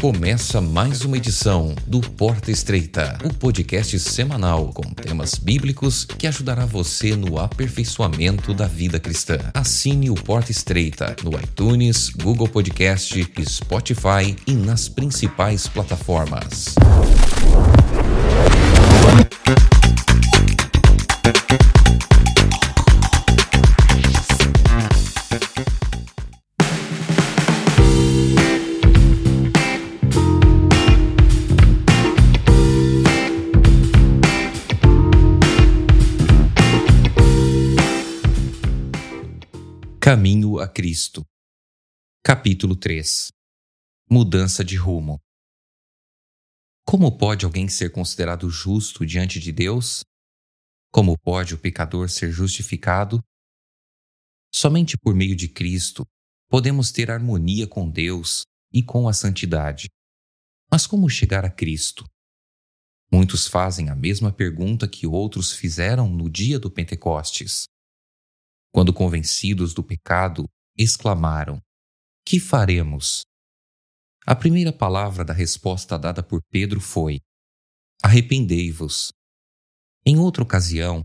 Começa mais uma edição do Porta Estreita, o podcast semanal com temas bíblicos que ajudará você no aperfeiçoamento da vida cristã. Assine o Porta Estreita no iTunes, Google Podcast, Spotify e nas principais plataformas. Caminho a Cristo. Capítulo 3 Mudança de rumo. Como pode alguém ser considerado justo diante de Deus? Como pode o pecador ser justificado? Somente por meio de Cristo podemos ter harmonia com Deus e com a santidade. Mas como chegar a Cristo? Muitos fazem a mesma pergunta que outros fizeram no dia do Pentecostes. Quando convencidos do pecado, exclamaram: Que faremos? A primeira palavra da resposta dada por Pedro foi: Arrependei-vos. Em outra ocasião,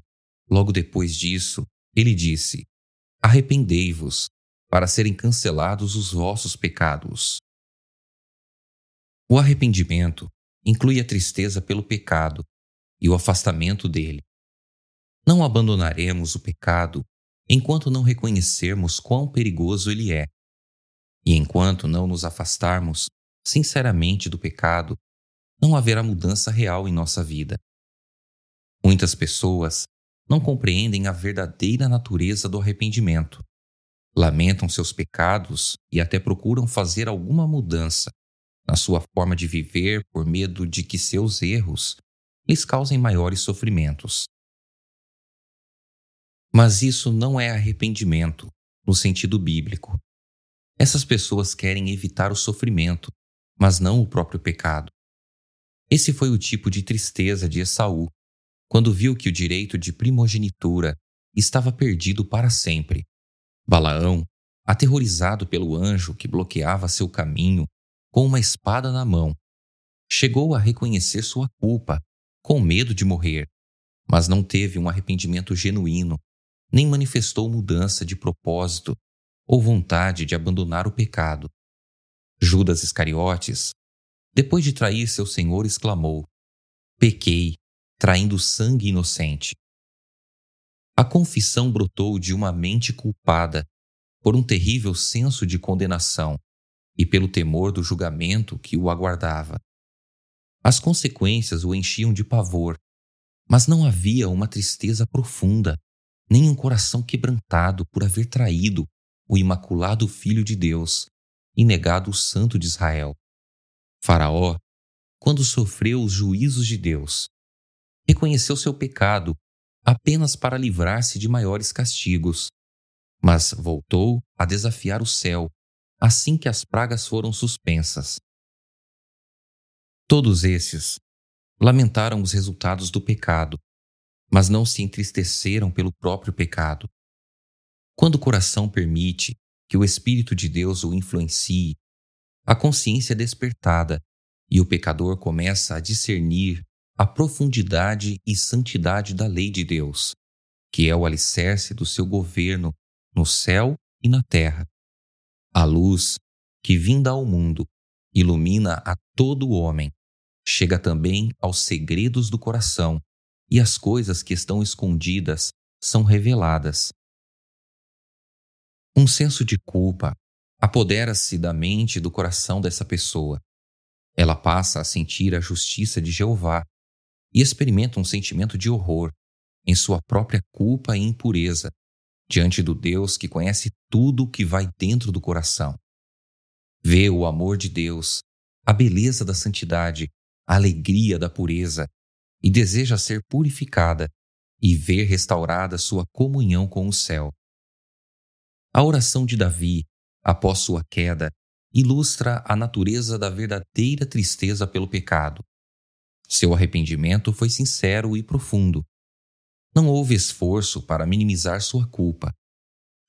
logo depois disso, ele disse: Arrependei-vos, para serem cancelados os vossos pecados. O arrependimento inclui a tristeza pelo pecado e o afastamento dele. Não abandonaremos o pecado enquanto não reconhecermos quão perigoso ele é. E enquanto não nos afastarmos sinceramente do pecado, não haverá mudança real em nossa vida. Muitas pessoas não compreendem a verdadeira natureza do arrependimento. Lamentam seus pecados e até procuram fazer alguma mudança na sua forma de viver por medo de que seus erros lhes causem maiores sofrimentos. Mas isso não é arrependimento, no sentido bíblico. Essas pessoas querem evitar o sofrimento, mas não o próprio pecado. Esse foi o tipo de tristeza de Esaú, quando viu que o direito de primogenitura estava perdido para sempre. Balaão, aterrorizado pelo anjo que bloqueava seu caminho com uma espada na mão, chegou a reconhecer sua culpa, com medo de morrer, mas não teve um arrependimento genuíno nem manifestou mudança de propósito ou vontade de abandonar o pecado. Judas Iscariotes, depois de trair seu senhor, exclamou: Pequei, traindo sangue inocente. A confissão brotou de uma mente culpada por um terrível senso de condenação e pelo temor do julgamento que o aguardava. As consequências o enchiam de pavor, mas não havia uma tristeza profunda nem um coração quebrantado por haver traído o imaculado Filho de Deus e negado o Santo de Israel. Faraó, quando sofreu os juízos de Deus, reconheceu seu pecado apenas para livrar-se de maiores castigos, mas voltou a desafiar o céu assim que as pragas foram suspensas. Todos esses lamentaram os resultados do pecado mas não se entristeceram pelo próprio pecado. Quando o coração permite que o Espírito de Deus o influencie, a consciência é despertada e o pecador começa a discernir a profundidade e santidade da lei de Deus, que é o alicerce do seu governo no céu e na terra. A luz, que vinda ao mundo, ilumina a todo homem, chega também aos segredos do coração e as coisas que estão escondidas são reveladas. Um senso de culpa apodera-se da mente e do coração dessa pessoa. Ela passa a sentir a justiça de Jeová e experimenta um sentimento de horror em sua própria culpa e impureza diante do Deus que conhece tudo o que vai dentro do coração. Vê o amor de Deus, a beleza da santidade, a alegria da pureza e deseja ser purificada e ver restaurada sua comunhão com o céu. A oração de Davi, após sua queda, ilustra a natureza da verdadeira tristeza pelo pecado. Seu arrependimento foi sincero e profundo. Não houve esforço para minimizar sua culpa.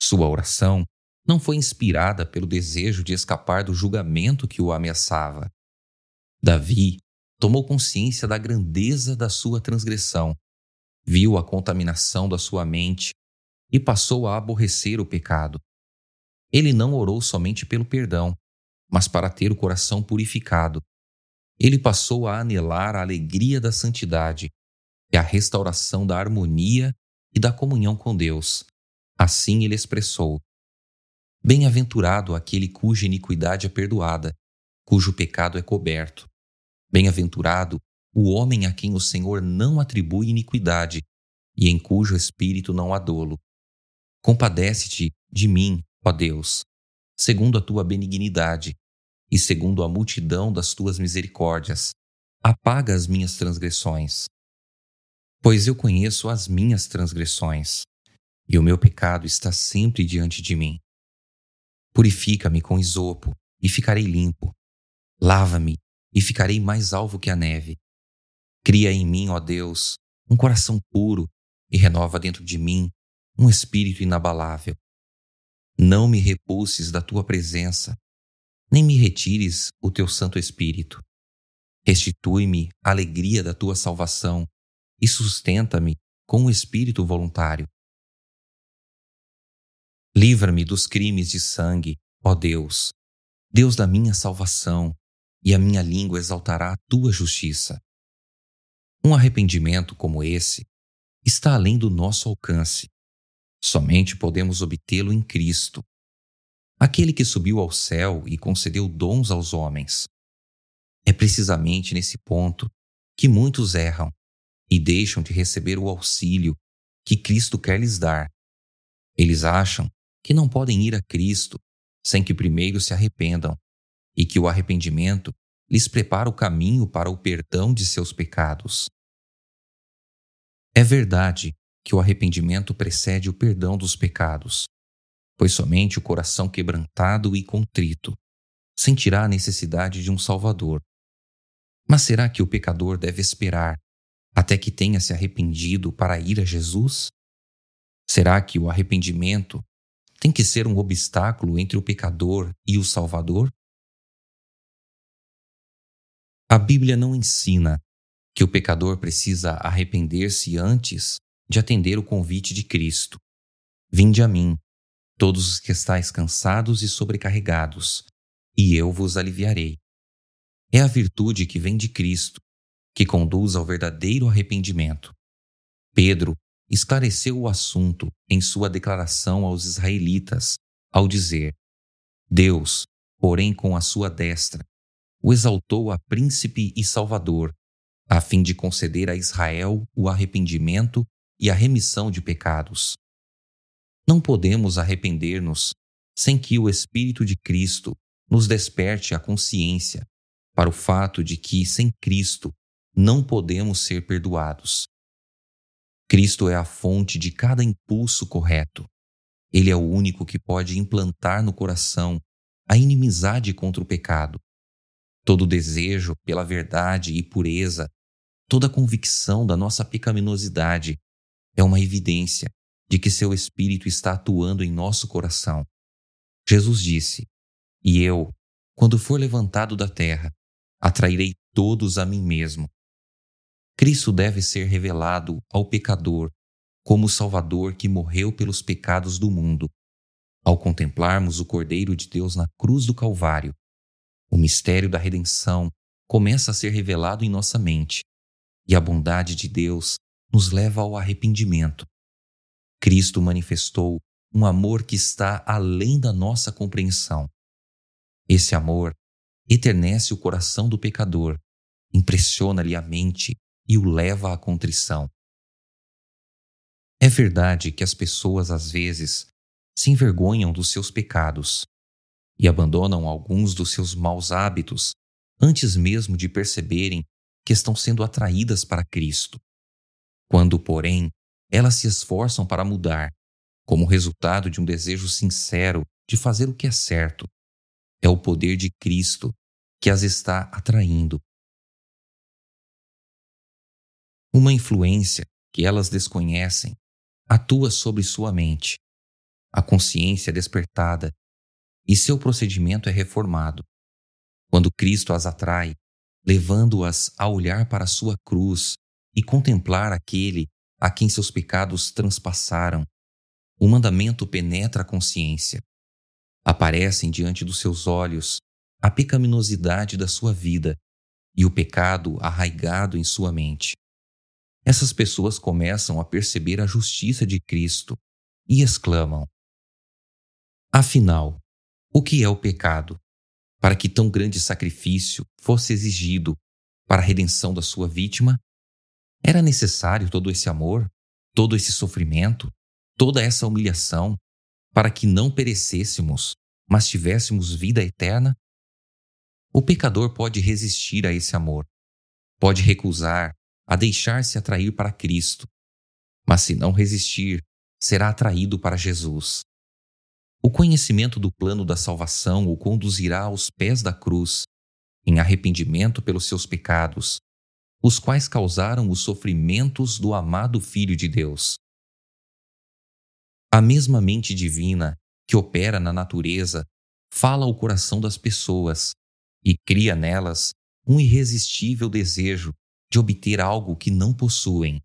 Sua oração não foi inspirada pelo desejo de escapar do julgamento que o ameaçava. Davi tomou consciência da grandeza da sua transgressão, viu a contaminação da sua mente e passou a aborrecer o pecado. Ele não orou somente pelo perdão, mas para ter o coração purificado. Ele passou a anelar a alegria da santidade e a restauração da harmonia e da comunhão com Deus. Assim ele expressou: Bem-aventurado aquele cuja iniquidade é perdoada, cujo pecado é coberto. Bem-aventurado o homem a quem o Senhor não atribui iniquidade e em cujo espírito não há dolo. Compadece-te de mim, ó Deus, segundo a tua benignidade e segundo a multidão das tuas misericórdias. Apaga as minhas transgressões. Pois eu conheço as minhas transgressões, e o meu pecado está sempre diante de mim. Purifica-me com isopo, e ficarei limpo. Lava-me, e ficarei mais alvo que a neve. Cria em mim, ó Deus, um coração puro, e renova dentro de mim um espírito inabalável. Não me repulses da tua presença, nem me retires o teu Santo Espírito. Restitui-me a alegria da tua salvação e sustenta-me com o espírito voluntário. Livra-me dos crimes de sangue, ó Deus, Deus da minha salvação, e a minha língua exaltará a tua justiça. Um arrependimento como esse está além do nosso alcance. Somente podemos obtê-lo em Cristo, aquele que subiu ao céu e concedeu dons aos homens. É precisamente nesse ponto que muitos erram e deixam de receber o auxílio que Cristo quer lhes dar. Eles acham que não podem ir a Cristo sem que primeiro se arrependam e que o arrependimento lhes prepara o caminho para o perdão de seus pecados. É verdade que o arrependimento precede o perdão dos pecados, pois somente o coração quebrantado e contrito sentirá a necessidade de um Salvador. Mas será que o pecador deve esperar até que tenha se arrependido para ir a Jesus? Será que o arrependimento tem que ser um obstáculo entre o pecador e o Salvador? A Bíblia não ensina que o pecador precisa arrepender-se antes de atender o convite de Cristo. Vinde a mim, todos os que estáis cansados e sobrecarregados, e eu vos aliviarei. É a virtude que vem de Cristo, que conduz ao verdadeiro arrependimento. Pedro esclareceu o assunto em sua declaração aos israelitas, ao dizer: Deus, porém com a sua destra, o exaltou a príncipe e salvador, a fim de conceder a Israel o arrependimento e a remissão de pecados. Não podemos arrepender-nos sem que o Espírito de Cristo nos desperte a consciência para o fato de que, sem Cristo, não podemos ser perdoados. Cristo é a fonte de cada impulso correto. Ele é o único que pode implantar no coração a inimizade contra o pecado. Todo desejo pela verdade e pureza, toda convicção da nossa pecaminosidade é uma evidência de que seu Espírito está atuando em nosso coração. Jesus disse: E eu, quando for levantado da terra, atrairei todos a mim mesmo. Cristo deve ser revelado ao pecador como o Salvador que morreu pelos pecados do mundo. Ao contemplarmos o Cordeiro de Deus na cruz do Calvário, o mistério da redenção começa a ser revelado em nossa mente e a bondade de Deus nos leva ao arrependimento. Cristo manifestou um amor que está além da nossa compreensão. Esse amor eternece o coração do pecador, impressiona-lhe a mente e o leva à contrição. É verdade que as pessoas às vezes se envergonham dos seus pecados e abandonam alguns dos seus maus hábitos antes mesmo de perceberem que estão sendo atraídas para Cristo. Quando, porém, elas se esforçam para mudar, como resultado de um desejo sincero de fazer o que é certo, é o poder de Cristo que as está atraindo uma influência que elas desconhecem atua sobre sua mente. A consciência despertada e seu procedimento é reformado. Quando Cristo as atrai, levando-as a olhar para sua cruz e contemplar aquele a quem seus pecados transpassaram, o mandamento penetra a consciência. Aparecem diante dos seus olhos a pecaminosidade da sua vida e o pecado arraigado em sua mente. Essas pessoas começam a perceber a justiça de Cristo e exclamam: Afinal, o que é o pecado? Para que tão grande sacrifício fosse exigido para a redenção da sua vítima? Era necessário todo esse amor, todo esse sofrimento, toda essa humilhação para que não perecêssemos, mas tivéssemos vida eterna? O pecador pode resistir a esse amor, pode recusar a deixar-se atrair para Cristo, mas se não resistir, será atraído para Jesus. O conhecimento do plano da salvação o conduzirá aos pés da cruz, em arrependimento pelos seus pecados, os quais causaram os sofrimentos do amado Filho de Deus. A mesma mente divina que opera na natureza fala ao coração das pessoas e cria nelas um irresistível desejo de obter algo que não possuem.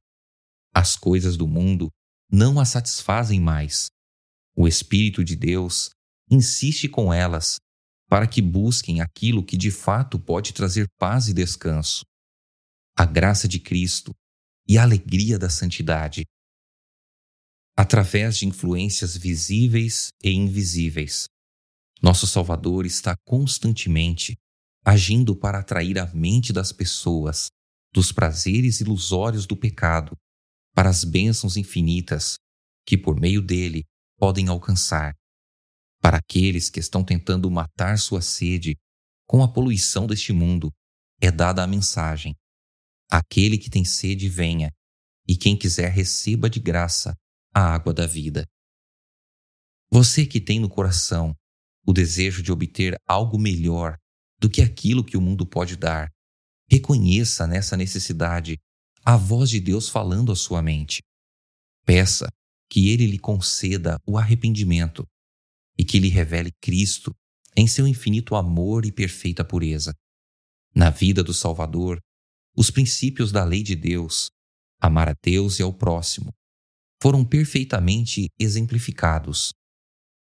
As coisas do mundo não as satisfazem mais. O Espírito de Deus insiste com elas para que busquem aquilo que de fato pode trazer paz e descanso. A graça de Cristo e a alegria da santidade. Através de influências visíveis e invisíveis, nosso Salvador está constantemente agindo para atrair a mente das pessoas dos prazeres ilusórios do pecado para as bênçãos infinitas que por meio dele podem alcançar. Para aqueles que estão tentando matar sua sede com a poluição deste mundo, é dada a mensagem: aquele que tem sede, venha, e quem quiser, receba de graça a água da vida. Você que tem no coração o desejo de obter algo melhor do que aquilo que o mundo pode dar. Reconheça nessa necessidade a voz de Deus falando à sua mente. Peça que Ele lhe conceda o arrependimento e que lhe revele Cristo em seu infinito amor e perfeita pureza. Na vida do Salvador, os princípios da lei de Deus, amar a Deus e ao próximo, foram perfeitamente exemplificados.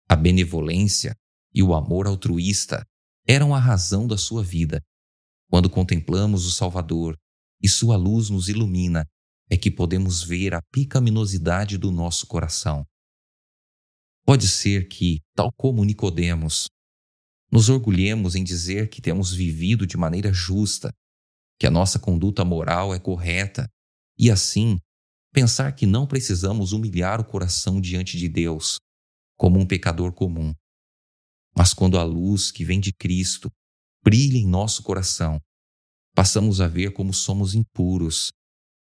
A benevolência e o amor altruísta eram a razão da sua vida. Quando contemplamos o Salvador e sua luz nos ilumina, é que podemos ver a pecaminosidade do nosso coração. Pode ser que, tal como Nicodemos, nos orgulhemos em dizer que temos vivido de maneira justa, que a nossa conduta moral é correta, e assim pensar que não precisamos humilhar o coração diante de Deus, como um pecador comum. Mas quando a luz que vem de Cristo brilha em nosso coração, passamos a ver como somos impuros,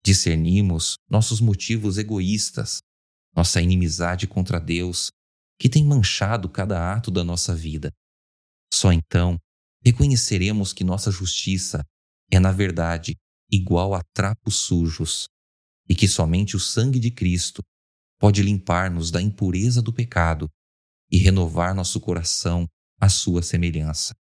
discernimos nossos motivos egoístas, nossa inimizade contra Deus, que tem manchado cada ato da nossa vida. Só então reconheceremos que nossa justiça é, na verdade, igual a trapos sujos e que somente o sangue de Cristo pode limpar-nos da impureza do pecado e renovar nosso coração à sua semelhança.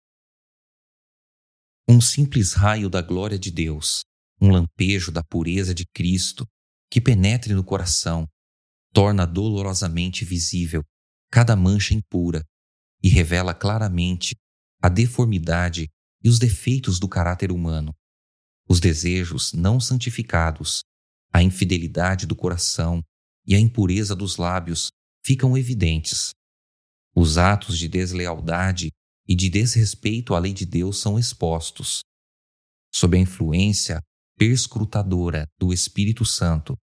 Um simples raio da glória de Deus, um lampejo da pureza de Cristo que penetre no coração, torna dolorosamente visível cada mancha impura e revela claramente a deformidade e os defeitos do caráter humano, os desejos não santificados, a infidelidade do coração e a impureza dos lábios ficam evidentes os atos de deslealdade e de desrespeito à lei de Deus são expostos. Sob a influência perscrutadora do Espírito Santo,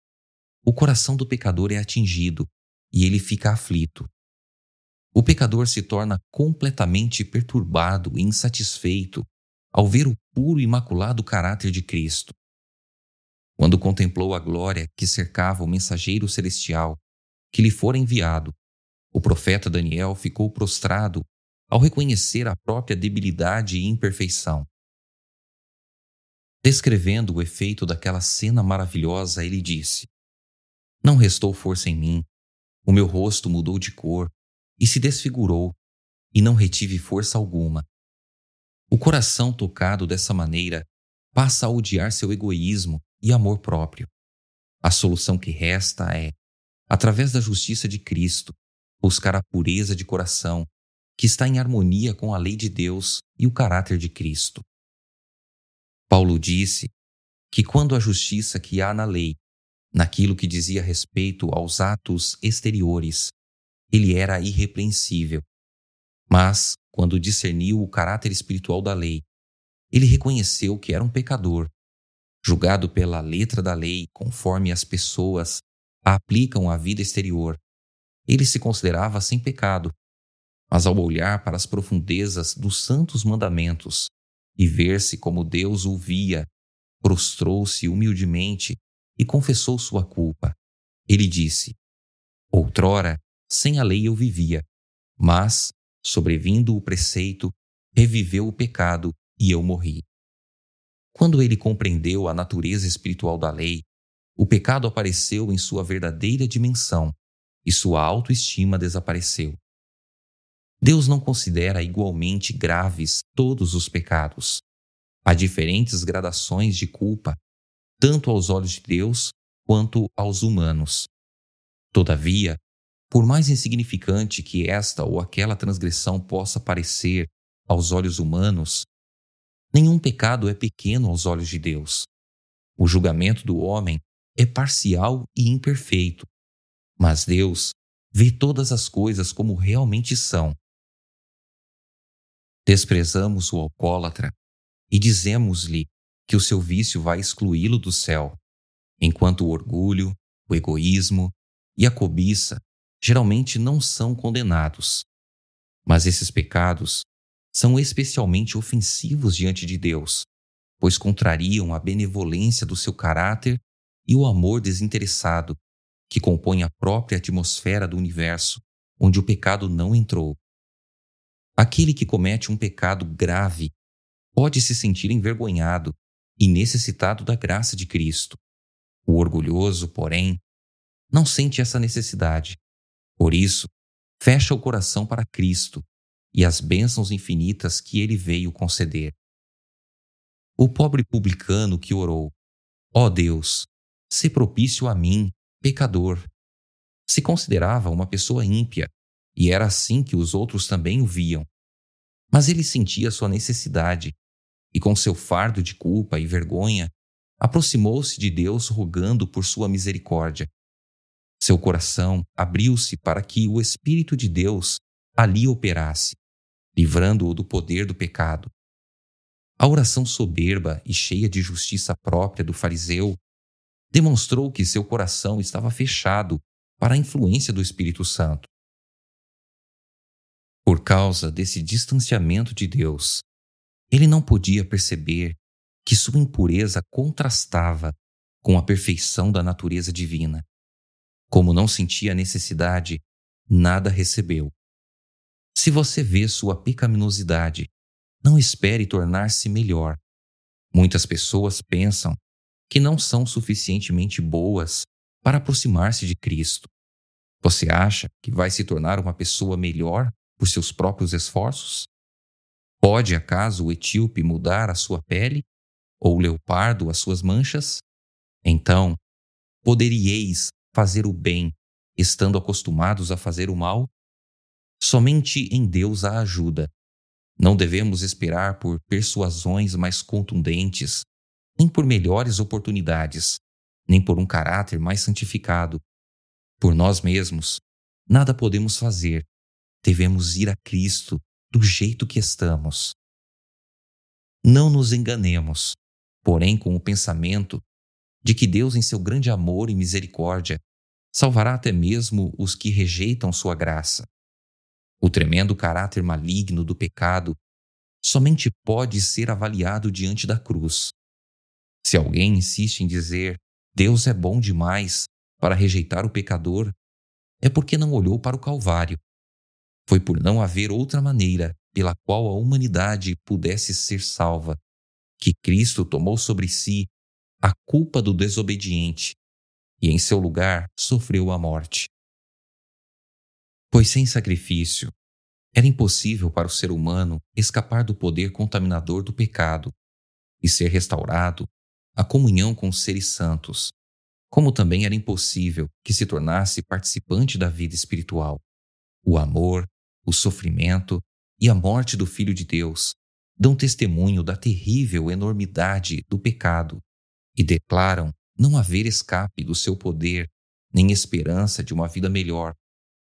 o coração do pecador é atingido e ele fica aflito. O pecador se torna completamente perturbado e insatisfeito ao ver o puro e imaculado caráter de Cristo. Quando contemplou a glória que cercava o mensageiro celestial que lhe fora enviado, o profeta Daniel ficou prostrado ao reconhecer a própria debilidade e imperfeição. Descrevendo o efeito daquela cena maravilhosa, ele disse: Não restou força em mim, o meu rosto mudou de cor e se desfigurou, e não retive força alguma. O coração tocado dessa maneira passa a odiar seu egoísmo e amor próprio. A solução que resta é, através da justiça de Cristo, buscar a pureza de coração que está em harmonia com a lei de Deus e o caráter de Cristo. Paulo disse que quando a justiça que há na lei, naquilo que dizia respeito aos atos exteriores, ele era irrepreensível. Mas, quando discerniu o caráter espiritual da lei, ele reconheceu que era um pecador, julgado pela letra da lei conforme as pessoas a aplicam à vida exterior. Ele se considerava sem pecado, mas ao olhar para as profundezas dos santos mandamentos e ver-se como Deus o via, prostrou-se humildemente e confessou sua culpa. Ele disse: Outrora, sem a lei eu vivia, mas, sobrevindo o preceito, reviveu o pecado e eu morri. Quando ele compreendeu a natureza espiritual da lei, o pecado apareceu em sua verdadeira dimensão e sua autoestima desapareceu. Deus não considera igualmente graves todos os pecados. Há diferentes gradações de culpa, tanto aos olhos de Deus quanto aos humanos. Todavia, por mais insignificante que esta ou aquela transgressão possa parecer aos olhos humanos, nenhum pecado é pequeno aos olhos de Deus. O julgamento do homem é parcial e imperfeito, mas Deus vê todas as coisas como realmente são Desprezamos o alcoólatra e dizemos-lhe que o seu vício vai excluí-lo do céu, enquanto o orgulho, o egoísmo e a cobiça geralmente não são condenados. Mas esses pecados são especialmente ofensivos diante de Deus, pois contrariam a benevolência do seu caráter e o amor desinteressado que compõe a própria atmosfera do universo, onde o pecado não entrou. Aquele que comete um pecado grave pode se sentir envergonhado e necessitado da graça de Cristo. O orgulhoso, porém, não sente essa necessidade. Por isso, fecha o coração para Cristo e as bênçãos infinitas que ele veio conceder. O pobre publicano que orou: Ó oh Deus, se propício a mim, pecador. Se considerava uma pessoa ímpia e era assim que os outros também o viam. Mas ele sentia sua necessidade e, com seu fardo de culpa e vergonha, aproximou-se de Deus rogando por sua misericórdia. Seu coração abriu-se para que o Espírito de Deus ali operasse, livrando-o do poder do pecado. A oração soberba e cheia de justiça própria do fariseu demonstrou que seu coração estava fechado para a influência do Espírito Santo. Por causa desse distanciamento de Deus, ele não podia perceber que sua impureza contrastava com a perfeição da natureza divina. Como não sentia necessidade, nada recebeu. Se você vê sua pecaminosidade, não espere tornar-se melhor. Muitas pessoas pensam que não são suficientemente boas para aproximar-se de Cristo. Você acha que vai se tornar uma pessoa melhor por seus próprios esforços? Pode acaso o etíope mudar a sua pele ou o leopardo as suas manchas? Então, poderíeis fazer o bem, estando acostumados a fazer o mal? Somente em Deus há ajuda. Não devemos esperar por persuasões mais contundentes, nem por melhores oportunidades, nem por um caráter mais santificado. Por nós mesmos, nada podemos fazer, devemos ir a Cristo do jeito que estamos. Não nos enganemos, porém, com o pensamento de que Deus, em seu grande amor e misericórdia, salvará até mesmo os que rejeitam sua graça. O tremendo caráter maligno do pecado somente pode ser avaliado diante da cruz. Se alguém insiste em dizer Deus é bom demais para rejeitar o pecador, é porque não olhou para o Calvário foi por não haver outra maneira pela qual a humanidade pudesse ser salva, que Cristo tomou sobre si a culpa do desobediente e, em seu lugar, sofreu a morte. Pois sem sacrifício, era impossível para o ser humano escapar do poder contaminador do pecado e ser restaurado à comunhão com os seres santos, como também era impossível que se tornasse participante da vida espiritual. O amor, o sofrimento e a morte do Filho de Deus dão testemunho da terrível enormidade do pecado e declaram não haver escape do seu poder nem esperança de uma vida melhor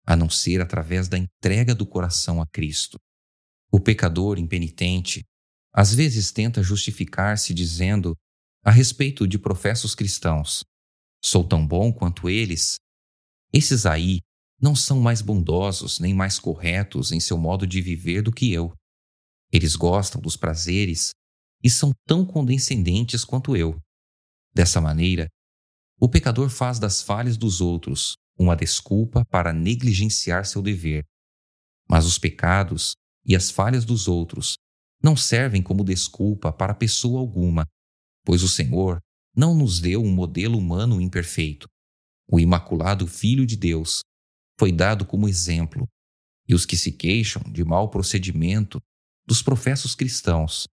a não ser através da entrega do coração a Cristo. O pecador impenitente às vezes tenta justificar-se dizendo, a respeito de professos cristãos: sou tão bom quanto eles. Esses aí não são mais bondosos nem mais corretos em seu modo de viver do que eu. Eles gostam dos prazeres e são tão condescendentes quanto eu. Dessa maneira, o pecador faz das falhas dos outros uma desculpa para negligenciar seu dever. Mas os pecados e as falhas dos outros não servem como desculpa para pessoa alguma, pois o Senhor não nos deu um modelo humano imperfeito. O Imaculado Filho de Deus foi dado como exemplo, e os que se queixam de mau procedimento dos professos cristãos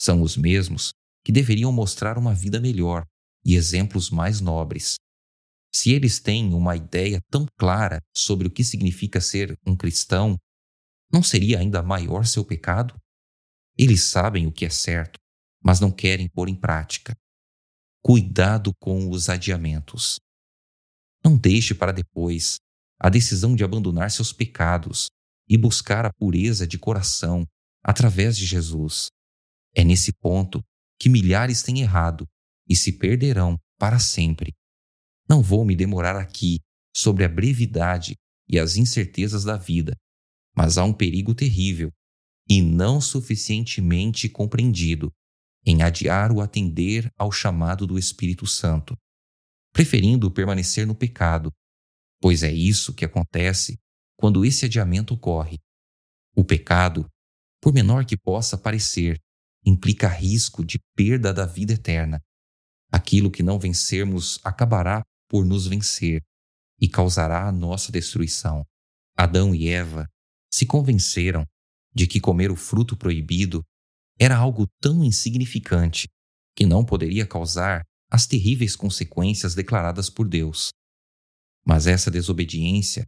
são os mesmos que deveriam mostrar uma vida melhor e exemplos mais nobres. Se eles têm uma ideia tão clara sobre o que significa ser um cristão, não seria ainda maior seu pecado? Eles sabem o que é certo, mas não querem pôr em prática. Cuidado com os adiamentos. Não deixe para depois a decisão de abandonar seus pecados e buscar a pureza de coração através de Jesus. É nesse ponto que milhares têm errado e se perderão para sempre. Não vou me demorar aqui sobre a brevidade e as incertezas da vida, mas há um perigo terrível e não suficientemente compreendido em adiar o atender ao chamado do Espírito Santo, preferindo permanecer no pecado, pois é isso que acontece quando esse adiamento ocorre. O pecado, por menor que possa parecer, implica risco de perda da vida eterna. Aquilo que não vencermos acabará por nos vencer e causará a nossa destruição. Adão e Eva se convenceram de que comer o fruto proibido era algo tão insignificante que não poderia causar as terríveis consequências declaradas por Deus. Mas essa desobediência,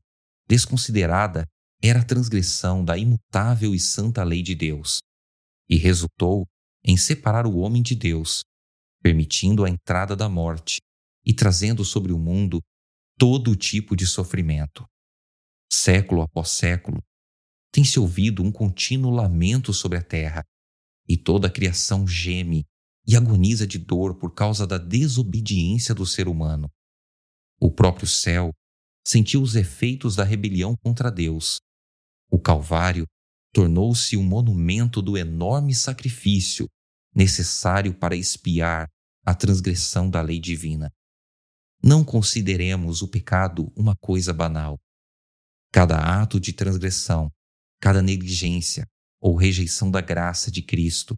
desconsiderada, era transgressão da imutável e santa lei de Deus, e resultou em separar o homem de Deus, permitindo a entrada da morte e trazendo sobre o mundo todo tipo de sofrimento. Século após século, tem-se ouvido um contínuo lamento sobre a terra, e toda a criação geme e agoniza de dor por causa da desobediência do ser humano. O próprio céu sentiu os efeitos da rebelião contra Deus. O Calvário tornou-se um monumento do enorme sacrifício necessário para expiar a transgressão da lei divina. Não consideremos o pecado uma coisa banal. Cada ato de transgressão, cada negligência ou rejeição da graça de Cristo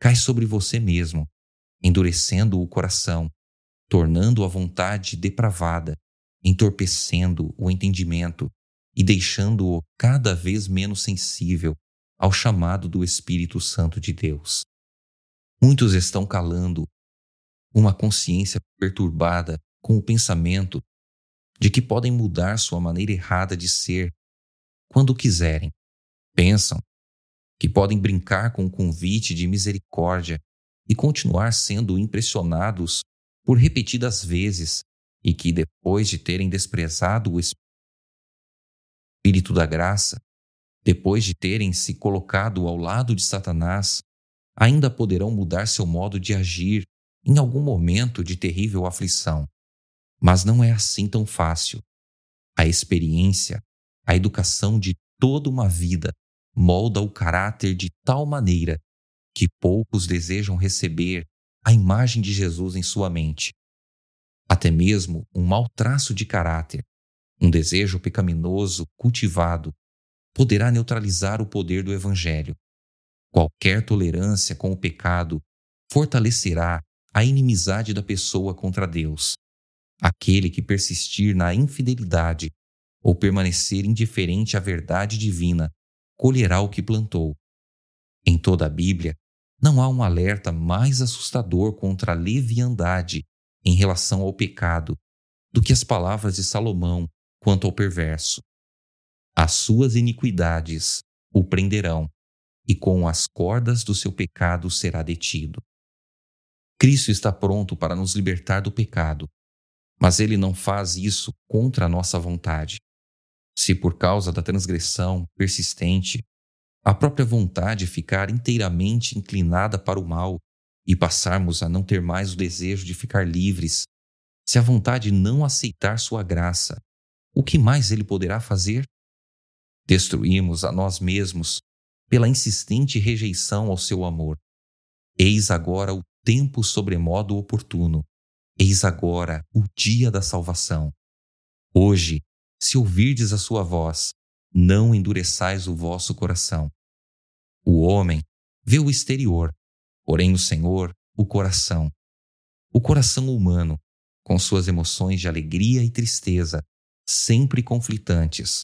cai sobre você mesmo, endurecendo o coração, tornando a vontade depravada, entorpecendo o entendimento e deixando-o cada vez menos sensível ao chamado do Espírito Santo de Deus. Muitos estão calando uma consciência perturbada com o pensamento de que podem mudar sua maneira errada de ser quando quiserem. Pensam que podem brincar com o convite de misericórdia e continuar sendo impressionados por repetidas vezes e que, depois de terem desprezado o Espírito da graça, depois de terem se colocado ao lado de Satanás, ainda poderão mudar seu modo de agir em algum momento de terrível aflição. Mas não é assim tão fácil. A experiência, a educação de toda uma vida molda o caráter de tal maneira que poucos desejam receber a imagem de Jesus em sua mente. Até mesmo um mau traço de caráter, um desejo pecaminoso cultivado, poderá neutralizar o poder do Evangelho. Qualquer tolerância com o pecado fortalecerá a inimizade da pessoa contra Deus. Aquele que persistir na infidelidade ou permanecer indiferente à verdade divina colherá o que plantou. Em toda a Bíblia, não há um alerta mais assustador contra a leviandade em relação ao pecado do que as palavras de Salomão quanto ao perverso. As suas iniquidades o prenderão, e com as cordas do seu pecado será detido. Cristo está pronto para nos libertar do pecado, mas ele não faz isso contra a nossa vontade. Se por causa da transgressão persistente a própria vontade ficar inteiramente inclinada para o mal e passarmos a não ter mais o desejo de ficar livres, se a vontade não aceitar sua graça, o que mais ele poderá fazer? Destruímos a nós mesmos pela insistente rejeição ao seu amor. Eis agora o tempo sobremodo oportuno. Eis agora o dia da salvação. Hoje, se ouvirdes a sua voz, não endureçais o vosso coração. O homem vê o exterior, porém o Senhor o coração. O coração humano, com suas emoções de alegria e tristeza, sempre conflitantes,